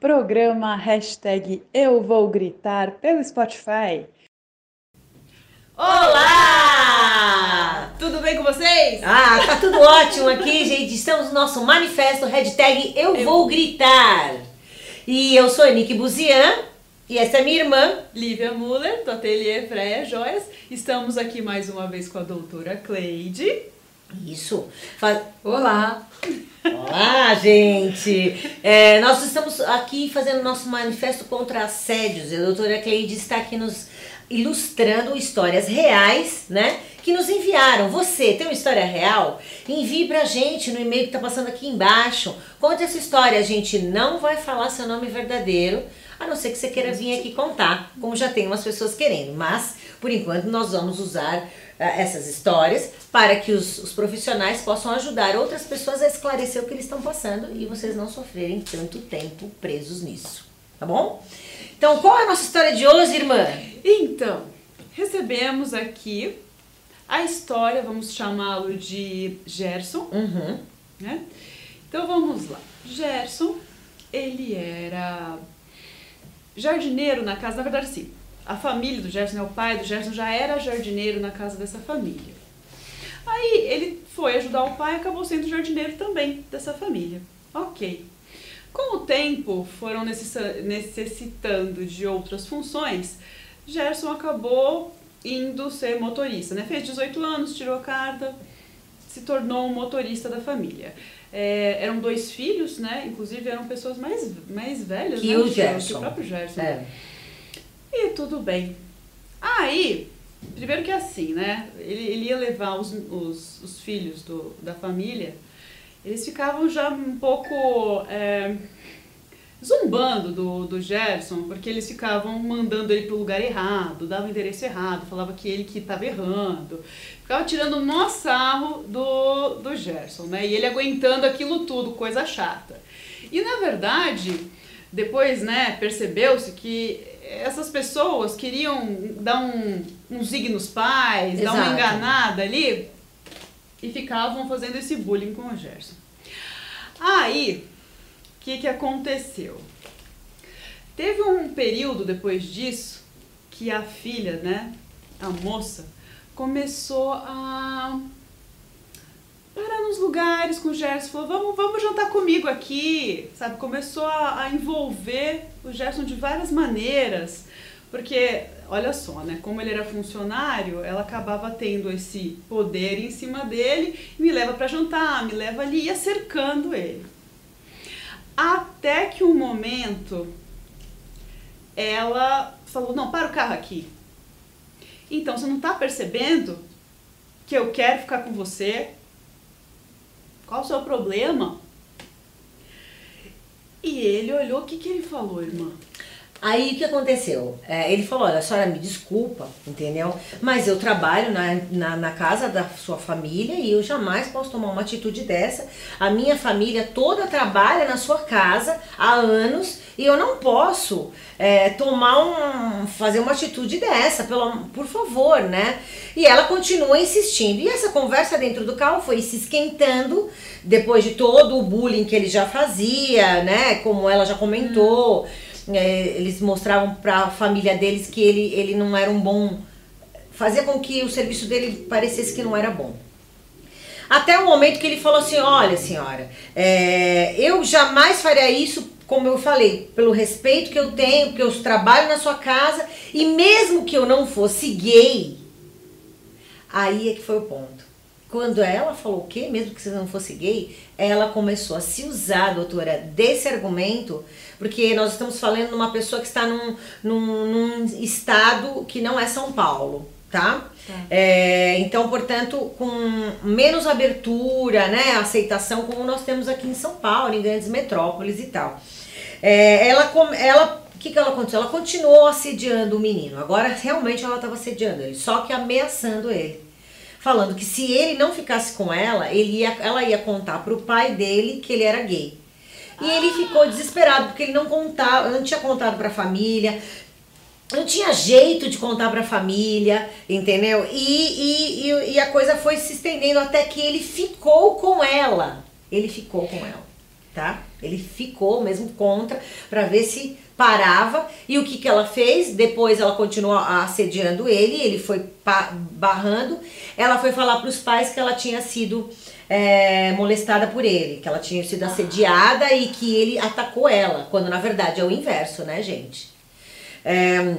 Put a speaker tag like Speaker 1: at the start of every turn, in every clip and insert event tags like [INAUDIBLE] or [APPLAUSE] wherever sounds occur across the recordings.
Speaker 1: Programa hashtag Eu Vou Gritar pelo Spotify.
Speaker 2: Olá! Tudo bem com vocês?
Speaker 3: Ah, tá tudo ótimo aqui, gente. Estamos no nosso manifesto hashtag Eu,
Speaker 2: Eu-
Speaker 3: Vou Gritar. E eu sou a Nick Buzian e essa é minha irmã.
Speaker 2: Lívia Muller, do Ateliê Freia Joias. Estamos aqui mais uma vez com a doutora Cleide.
Speaker 3: Isso.
Speaker 2: Olá!
Speaker 3: Olá, gente! É, nós estamos aqui fazendo nosso manifesto contra assédios. A doutora Cleide está aqui nos ilustrando histórias reais, né? Que nos enviaram. Você tem uma história real? Envie pra gente no e-mail que tá passando aqui embaixo. Conte essa história. A gente não vai falar seu nome verdadeiro, a não ser que você queira vir aqui contar, como já tem umas pessoas querendo. Mas, por enquanto, nós vamos usar ah, essas histórias para que os, os profissionais possam ajudar outras pessoas a esclarecer o que eles estão passando e vocês não sofrerem tanto tempo presos nisso. Tá bom? Então, qual é a nossa história de hoje, irmã?
Speaker 2: Então, recebemos aqui a história, vamos chamá-lo de Gerson,
Speaker 3: Uhum.
Speaker 2: né? Então vamos lá. Gerson, ele era jardineiro na casa, na verdade sim. A família do Gerson, né, o pai do Gerson já era jardineiro na casa dessa família. Aí ele foi ajudar o pai e acabou sendo jardineiro também dessa família. Ok. Com o tempo, foram necessitando de outras funções, Gerson acabou indo ser motorista, né? Fez 18 anos, tirou a carta, se tornou um motorista da família. É, eram dois filhos, né? Inclusive eram pessoas mais, mais velhas,
Speaker 3: Que
Speaker 2: né?
Speaker 3: o
Speaker 2: Que
Speaker 3: Gerson.
Speaker 2: o próprio Gerson.
Speaker 3: É.
Speaker 2: E tudo bem. Aí, primeiro que assim, né? Ele, ele ia levar os, os, os filhos do, da família, eles ficavam já um pouco é, zumbando do, do Gerson, porque eles ficavam mandando ele pro lugar errado, davam endereço errado, falava que ele que estava errando. Ficava tirando o maior sarro do, do Gerson, né? E ele aguentando aquilo tudo, coisa chata. E na verdade, depois, né, percebeu-se que essas pessoas queriam dar um, um zig nos pais, dar uma
Speaker 3: Exato.
Speaker 2: enganada ali e ficavam fazendo esse bullying com o Gerson. Aí, o que, que aconteceu? Teve um período depois disso que a filha, né, a moça, começou a parar nos lugares com o Gerson, falou, vamos, vamos jantar comigo aqui, sabe? Começou a, a envolver o Gerson de várias maneiras, porque, olha só, né, como ele era funcionário, ela acabava tendo esse poder em cima dele, me leva para jantar, me leva ali, ia cercando ele. Até que um momento ela falou, não, para o carro aqui. Então, você não tá percebendo que eu quero ficar com você? Qual o seu problema? E ele olhou, o que, que ele falou, irmã?
Speaker 3: Aí o que aconteceu? É, ele falou: Olha, a senhora me desculpa, entendeu? Mas eu trabalho na, na, na casa da sua família e eu jamais posso tomar uma atitude dessa. A minha família toda trabalha na sua casa há anos e eu não posso é, tomar um. fazer uma atitude dessa, pelo, por favor, né? E ela continua insistindo. E essa conversa dentro do carro foi se esquentando depois de todo o bullying que ele já fazia, né? Como ela já comentou. É, eles mostravam para a família deles que ele, ele não era um bom. fazia com que o serviço dele parecesse que não era bom. Até o momento que ele falou assim: Olha, senhora, é, eu jamais faria isso, como eu falei, pelo respeito que eu tenho, porque eu trabalho na sua casa, e mesmo que eu não fosse gay, aí é que foi o ponto. Quando ela falou o quê? Mesmo que você não fosse gay, ela começou a se usar, doutora, desse argumento, porque nós estamos falando de uma pessoa que está num, num, num estado que não é São Paulo, tá? É, então, portanto, com menos abertura, né, aceitação, como nós temos aqui em São Paulo, em grandes metrópoles e tal. É, ela, ela, o que, que ela aconteceu? Ela continuou assediando o menino. Agora, realmente, ela estava assediando ele, só que ameaçando ele falando que se ele não ficasse com ela, ele ia, ela ia contar pro pai dele que ele era gay. E ele ficou desesperado porque ele não contava, não tinha contado pra família, não tinha jeito de contar pra família, entendeu? E, e, e, e a coisa foi se estendendo até que ele ficou com ela. Ele ficou com ela, tá? Ele ficou mesmo contra para ver se parava. E o que, que ela fez? Depois ela continuou assediando ele, ele foi barrando. Ela foi falar para os pais que ela tinha sido é, molestada por ele, que ela tinha sido assediada e que ele atacou ela, quando na verdade é o inverso, né, gente? É,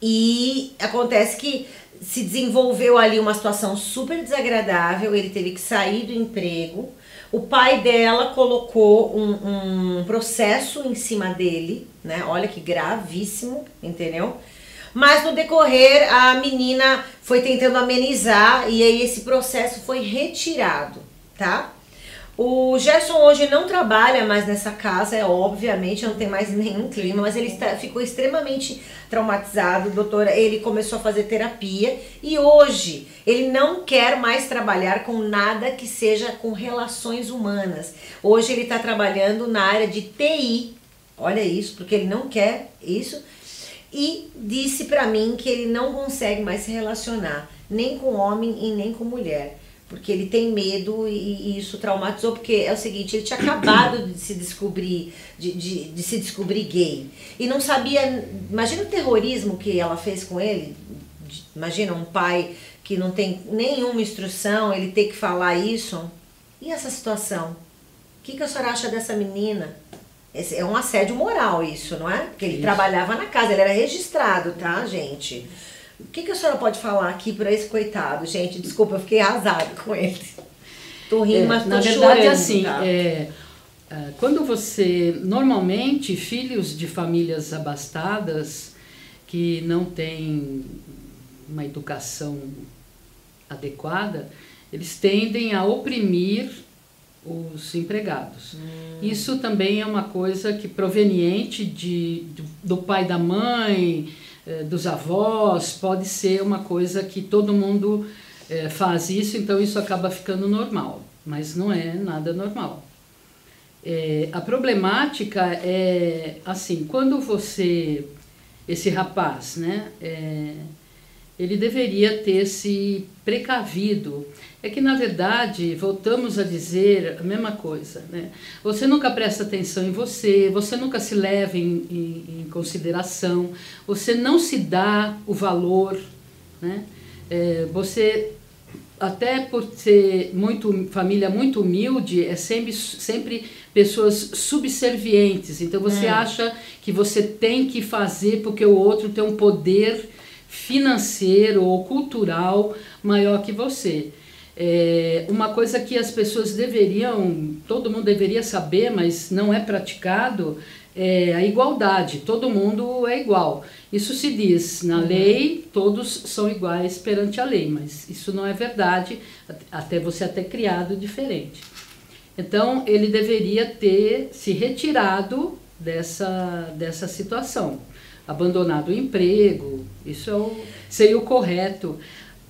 Speaker 3: e acontece que se desenvolveu ali uma situação super desagradável, ele teve que sair do emprego. O pai dela colocou um, um processo em cima dele, né? Olha que gravíssimo, entendeu? Mas no decorrer, a menina foi tentando amenizar e aí esse processo foi retirado, tá? O Gerson hoje não trabalha mais nessa casa, é obviamente, não tem mais [LAUGHS] nenhum clima, mas ele está, ficou extremamente traumatizado, doutora. Ele começou a fazer terapia e hoje ele não quer mais trabalhar com nada que seja com relações humanas. Hoje ele está trabalhando na área de TI. Olha isso, porque ele não quer isso. E disse para mim que ele não consegue mais se relacionar nem com homem e nem com mulher porque ele tem medo e, e, isso traumatizou, porque é o seguinte, ele tinha acabado de se descobrir, de, de, de, se descobrir gay. E não sabia. Imagina o terrorismo que ela fez com ele. Imagina um pai que não tem nenhuma instrução, ele ter que falar isso. E essa situação? O que, que a senhora acha dessa menina? É um assédio moral isso, não é? Porque ele isso. trabalhava na casa, ele era registrado, tá, gente? O que, que a senhora pode falar aqui para esse coitado? Gente, desculpa, eu fiquei arrasado com ele. Tô rindo, é, mas tô
Speaker 4: Na verdade, chorando, assim, tá? é, quando você... Normalmente, filhos de famílias abastadas que não têm uma educação adequada, eles tendem a oprimir os empregados. Hum. Isso também é uma coisa que proveniente de, do, pai da mãe, eh, dos avós, pode ser uma coisa que todo mundo eh, faz isso, então isso acaba ficando normal, mas não é nada normal. É, a problemática é assim, quando você, esse rapaz, né, é, ele deveria ter se precavido. É que, na verdade, voltamos a dizer a mesma coisa. Né? Você nunca presta atenção em você, você nunca se leva em, em, em consideração, você não se dá o valor. Né? É, você, até por ser muito, família muito humilde, é sempre, sempre pessoas subservientes. Então, você é. acha que você tem que fazer porque o outro tem um poder financeiro ou cultural maior que você. É uma coisa que as pessoas deveriam, todo mundo deveria saber, mas não é praticado, é a igualdade. Todo mundo é igual. Isso se diz na uhum. lei, todos são iguais perante a lei, mas isso não é verdade, até você até criado diferente. Então ele deveria ter se retirado dessa, dessa situação abandonado o emprego, isso é seria o correto.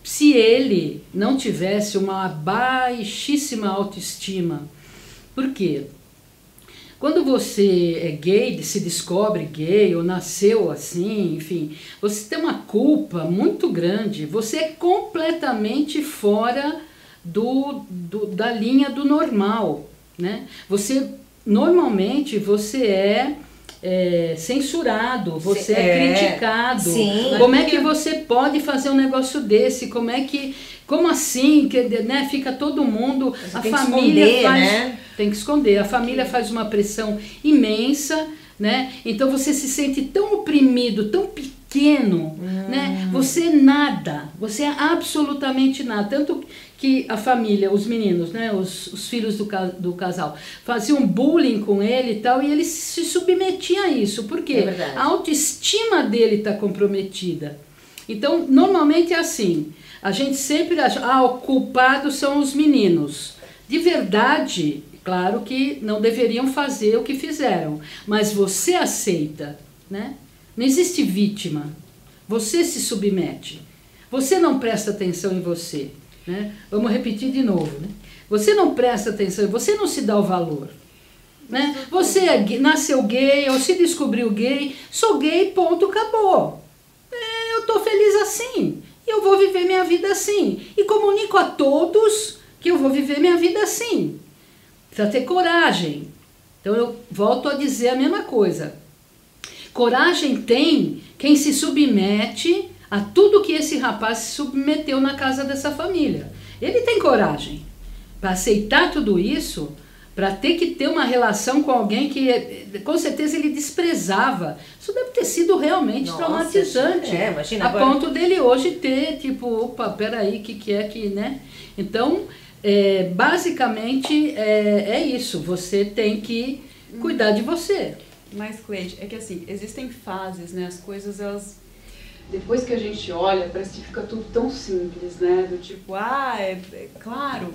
Speaker 4: Se ele não tivesse uma baixíssima autoestima, por quê? Quando você é gay, se descobre gay ou nasceu assim, enfim, você tem uma culpa muito grande, você é completamente fora do, do da linha do normal, né? Você normalmente você é é, censurado, você é, é criticado. Sim. Como é que você pode fazer um negócio desse? Como é que. Como assim? Que, né, fica todo mundo. Você a família esconder, faz. Né? Tem que esconder. A família faz uma pressão imensa. Né? Então você se sente tão oprimido, tão pequeno, hum. né? Você nada, você é absolutamente nada. Tanto que a família, os meninos, né, os, os filhos do, do casal, faziam bullying com ele e tal, e ele se submetia a isso. Por quê? É a autoestima dele está comprometida. Então, normalmente é assim. A gente sempre acha, ah, o culpado são os meninos. De verdade, claro que não deveriam fazer o que fizeram, mas você aceita, né? Não existe vítima. Você se submete. Você não presta atenção em você. Né? Vamos repetir de novo. Né? Você não presta atenção, você não se dá o valor. Né? Você é, nasceu gay ou se descobriu gay, sou gay, ponto, acabou. É, eu estou feliz assim. E eu vou viver minha vida assim. E comunico a todos que eu vou viver minha vida assim. Precisa ter coragem. Então eu volto a dizer a mesma coisa. Coragem tem quem se submete a tudo que esse rapaz se submeteu na casa dessa família. Ele tem coragem para aceitar tudo isso, para ter que ter uma relação com alguém que com certeza ele desprezava. Isso deve ter sido realmente
Speaker 3: Nossa,
Speaker 4: traumatizante.
Speaker 3: é, imagina
Speaker 4: a
Speaker 3: agora-
Speaker 4: ponto dele hoje ter, tipo, opa, peraí, o que, que é que, né? Então, é, basicamente é, é isso. Você tem que cuidar de você.
Speaker 2: Mas, Cleide, é que assim, existem fases, né? As coisas, elas. Depois que a gente olha, parece que fica tudo tão simples, né? Do tipo, ah, é, é claro,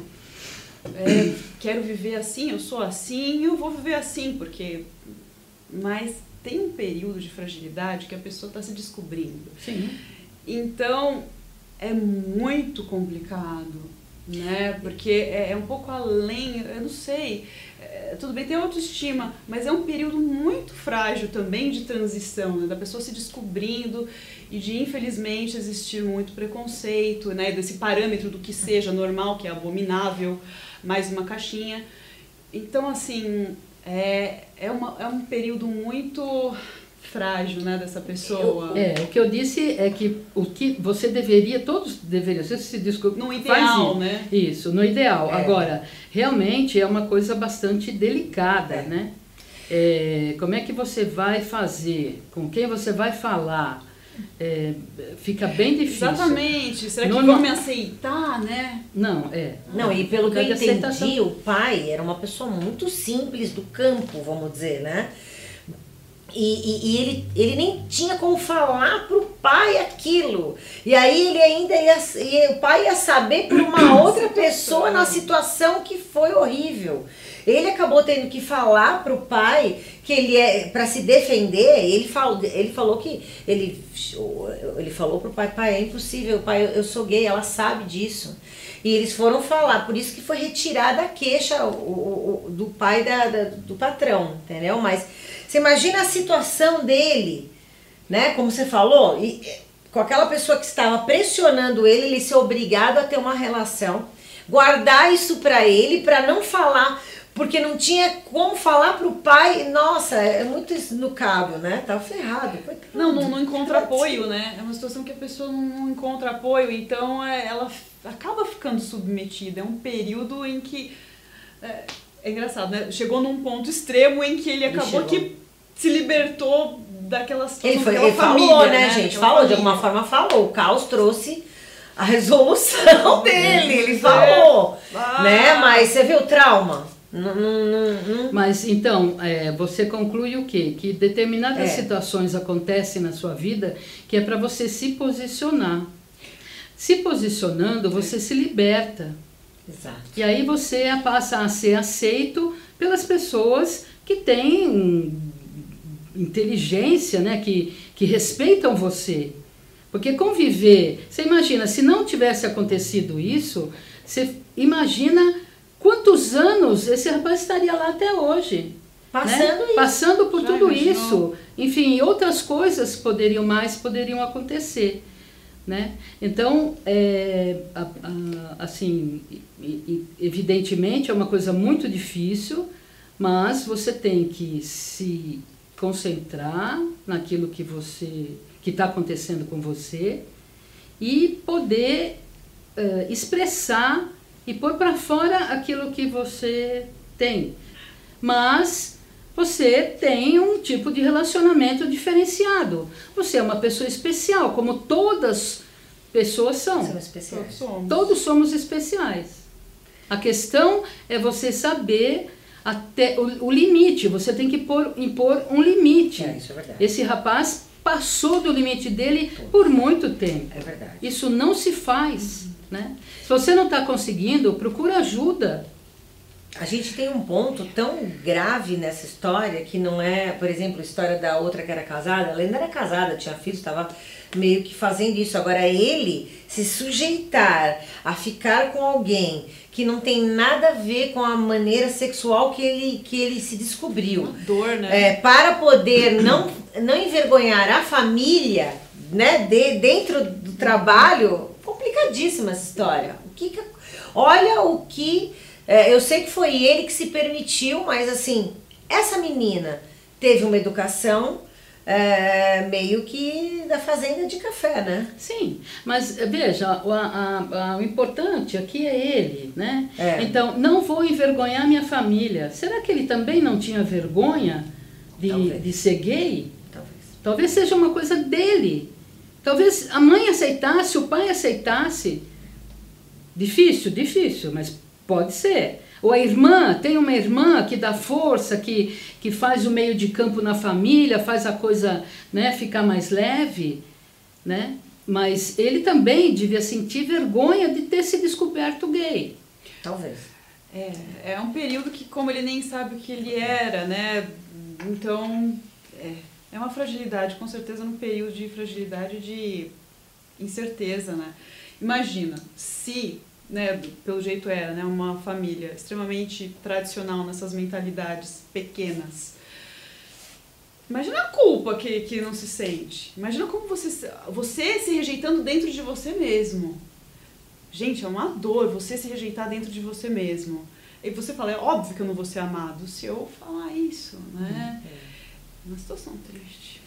Speaker 2: é, quero viver assim, eu sou assim, eu vou viver assim, porque. Mas tem um período de fragilidade que a pessoa está se descobrindo.
Speaker 4: Sim.
Speaker 2: Então, é muito complicado, né? Porque é, é um pouco além, eu não sei. é, tudo bem, tem autoestima, mas é um período muito frágil também de transição, né? Da pessoa se descobrindo e de, infelizmente, existir muito preconceito, né? Desse parâmetro do que seja normal, que é abominável, mais uma caixinha. Então, assim, é, é, uma, é um período muito frágil, né, dessa pessoa.
Speaker 4: É, o que eu disse é que o que você deveria, todos deveriam, você se desculpe,
Speaker 2: No
Speaker 4: faz
Speaker 2: ideal,
Speaker 4: isso.
Speaker 2: né?
Speaker 4: Isso, no ideal.
Speaker 3: É.
Speaker 4: Agora, realmente é uma coisa bastante delicada,
Speaker 3: É.
Speaker 4: né? É, como é que você vai fazer? Com quem você vai falar? É, fica bem difícil.
Speaker 2: Exatamente. Será que
Speaker 4: No-
Speaker 2: vão me aceitar, né?
Speaker 4: Não, é.
Speaker 3: Não, e pelo que eu entendi,
Speaker 4: aceitação.
Speaker 3: o pai era uma pessoa muito simples do campo, vamos dizer, né? E, e, e ele, ele nem tinha como falar pro pai aquilo. E aí ele ainda ia, e o pai ia saber por uma [COUGHS] outra pessoa na situação que foi horrível. Ele acabou tendo que falar pro pai que ele é para se defender. Ele falou, ele falou que ele ele falou pro pai, pai é impossível, pai, eu, eu sou gay, ela sabe disso. E eles foram falar, por isso que foi retirada a queixa o, o- o- do pai da, da- do patrão, entendeu? Mas você imagina a situação dele, né? Como você falou, e, com aquela pessoa que estava pressionando ele, ele ser obrigado a ter uma relação, guardar isso pra ele, pra não falar, porque não tinha como falar pro pai. Nossa, é muito esnucável, né? Tá ferrado.
Speaker 2: Não, não, não encontra apoio, né? É uma situação que a pessoa não, encontra apoio, então é, ela acaba ficando submetida. É um período em que. É, é engraçado, né? Chegou num ponto extremo em que ele
Speaker 3: Ele
Speaker 2: acabou
Speaker 3: chegou.
Speaker 2: que se libertou daquela situação.
Speaker 3: Ele, foi, ele falou,
Speaker 2: família,
Speaker 3: né, gente? Falou, de
Speaker 2: família.
Speaker 3: alguma forma falou. O caos trouxe a [LAUGHS] resolução dele, ele falou.
Speaker 2: Ah.
Speaker 3: Né? Mas você viu o trauma? Não, não, não, não-
Speaker 4: Mas então, é, você conclui o quê? Que determinadas
Speaker 3: É.
Speaker 4: situações acontecem na sua vida que é para você se posicionar. Se posicionando, você se liberta.
Speaker 3: Exato.
Speaker 4: E aí você passa a ser aceito pelas pessoas que têm inteligência, né? que, que respeitam você. Porque conviver, você imagina, se não tivesse acontecido isso, você imagina quantos anos esse rapaz estaria lá até hoje.
Speaker 3: Passando
Speaker 4: né?
Speaker 3: isso.
Speaker 4: Passando por
Speaker 2: Já
Speaker 4: tudo
Speaker 2: imaginou?
Speaker 4: isso. Enfim, outras coisas poderiam mais poderiam acontecer. Né? Então, é, a- a- assim, evidentemente é uma coisa muito difícil, mas você tem que se concentrar naquilo que você que está acontecendo com você e poder eh, expressar e pôr para fora aquilo que você tem. Mas você tem um tipo de relacionamento diferenciado. Você é uma pessoa especial, como todas pessoas são.
Speaker 3: São especiais.
Speaker 2: Todos somos.
Speaker 4: Todos somos especiais. A questão é você saber até o, o limite. Você tem que pôr, impor um limite.
Speaker 3: É, isso é verdade.
Speaker 4: Esse rapaz passou do limite dele por muito tempo.
Speaker 3: É verdade.
Speaker 4: Isso não se faz, né? Se você não está conseguindo, procura ajuda.
Speaker 3: A gente tem um ponto tão grave nessa história que não é, por exemplo, a história da outra que era casada. Ela ainda era casada, tinha filhos, estava meio que fazendo isso. Agora, ele se sujeitar a ficar com alguém que não tem nada a ver com a maneira sexual que ele, que ele se descobriu.
Speaker 2: Dor, né?
Speaker 3: É, para poder não, não envergonhar a família, né, de, dentro do trabalho, complicadíssima essa história. O que que- olha o que, é, eu sei que foi ele que se permitiu, mas assim, essa menina teve uma educação é, meio que da fazenda de café, né?
Speaker 4: Sim, mas veja, o, a, a, o importante aqui é ele, né?
Speaker 3: É.
Speaker 4: Então, não vou envergonhar minha família. Será que ele também não tinha vergonha de,
Speaker 3: Talvez.
Speaker 4: de ser gay?
Speaker 3: Talvez.
Speaker 4: Talvez seja uma coisa dele. Talvez a mãe aceitasse, o pai aceitasse. Difícil, difícil, mas pode ser. Ou a irmã, tem uma irmã que dá força, que, que faz o meio de campo na família, faz a coisa né, ficar mais leve, né? Mas ele também devia sentir vergonha de ter se descoberto gay.
Speaker 3: Talvez.
Speaker 2: É, é um período que, como ele nem sabe o que ele era, né? Então, é, é uma fragilidade, com certeza, num período de fragilidade de incerteza, né? Imagina, se, né, pelo jeito era, né, uma família extremamente tradicional nessas mentalidades pequenas. Imagina a culpa que, que não se sente. Imagina como você, se- você se rejeitando dentro de você mesmo. Gente, é uma dor você se rejeitar dentro de você mesmo. E você fala, é óbvio que eu não vou ser amado se eu falar isso, né? É uma situação triste.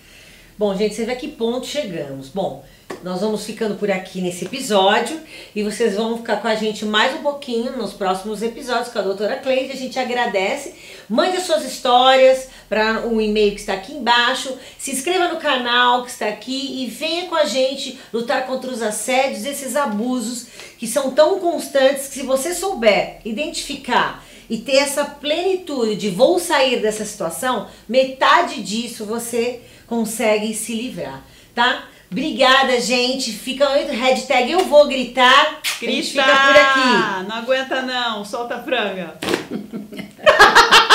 Speaker 3: Bom, gente, você vê a que ponto chegamos. Bom, nós vamos ficando por aqui nesse episódio e vocês vão ficar com a gente mais um pouquinho nos próximos episódios com a doutora Cleide. A gente agradece. Mande as suas histórias para o e-mail que está aqui embaixo. Se inscreva no canal que está aqui e venha com a gente lutar contra os assédios, esses abusos que são tão constantes que se você souber identificar e ter essa plenitude de vou sair dessa situação, metade disso você consegue se livrar, tá? Obrigada, gente. Fica hashtag eu vou gritar.
Speaker 2: Grita!
Speaker 3: fica por aqui.
Speaker 2: Não aguenta não, solta a franga. [LAUGHS]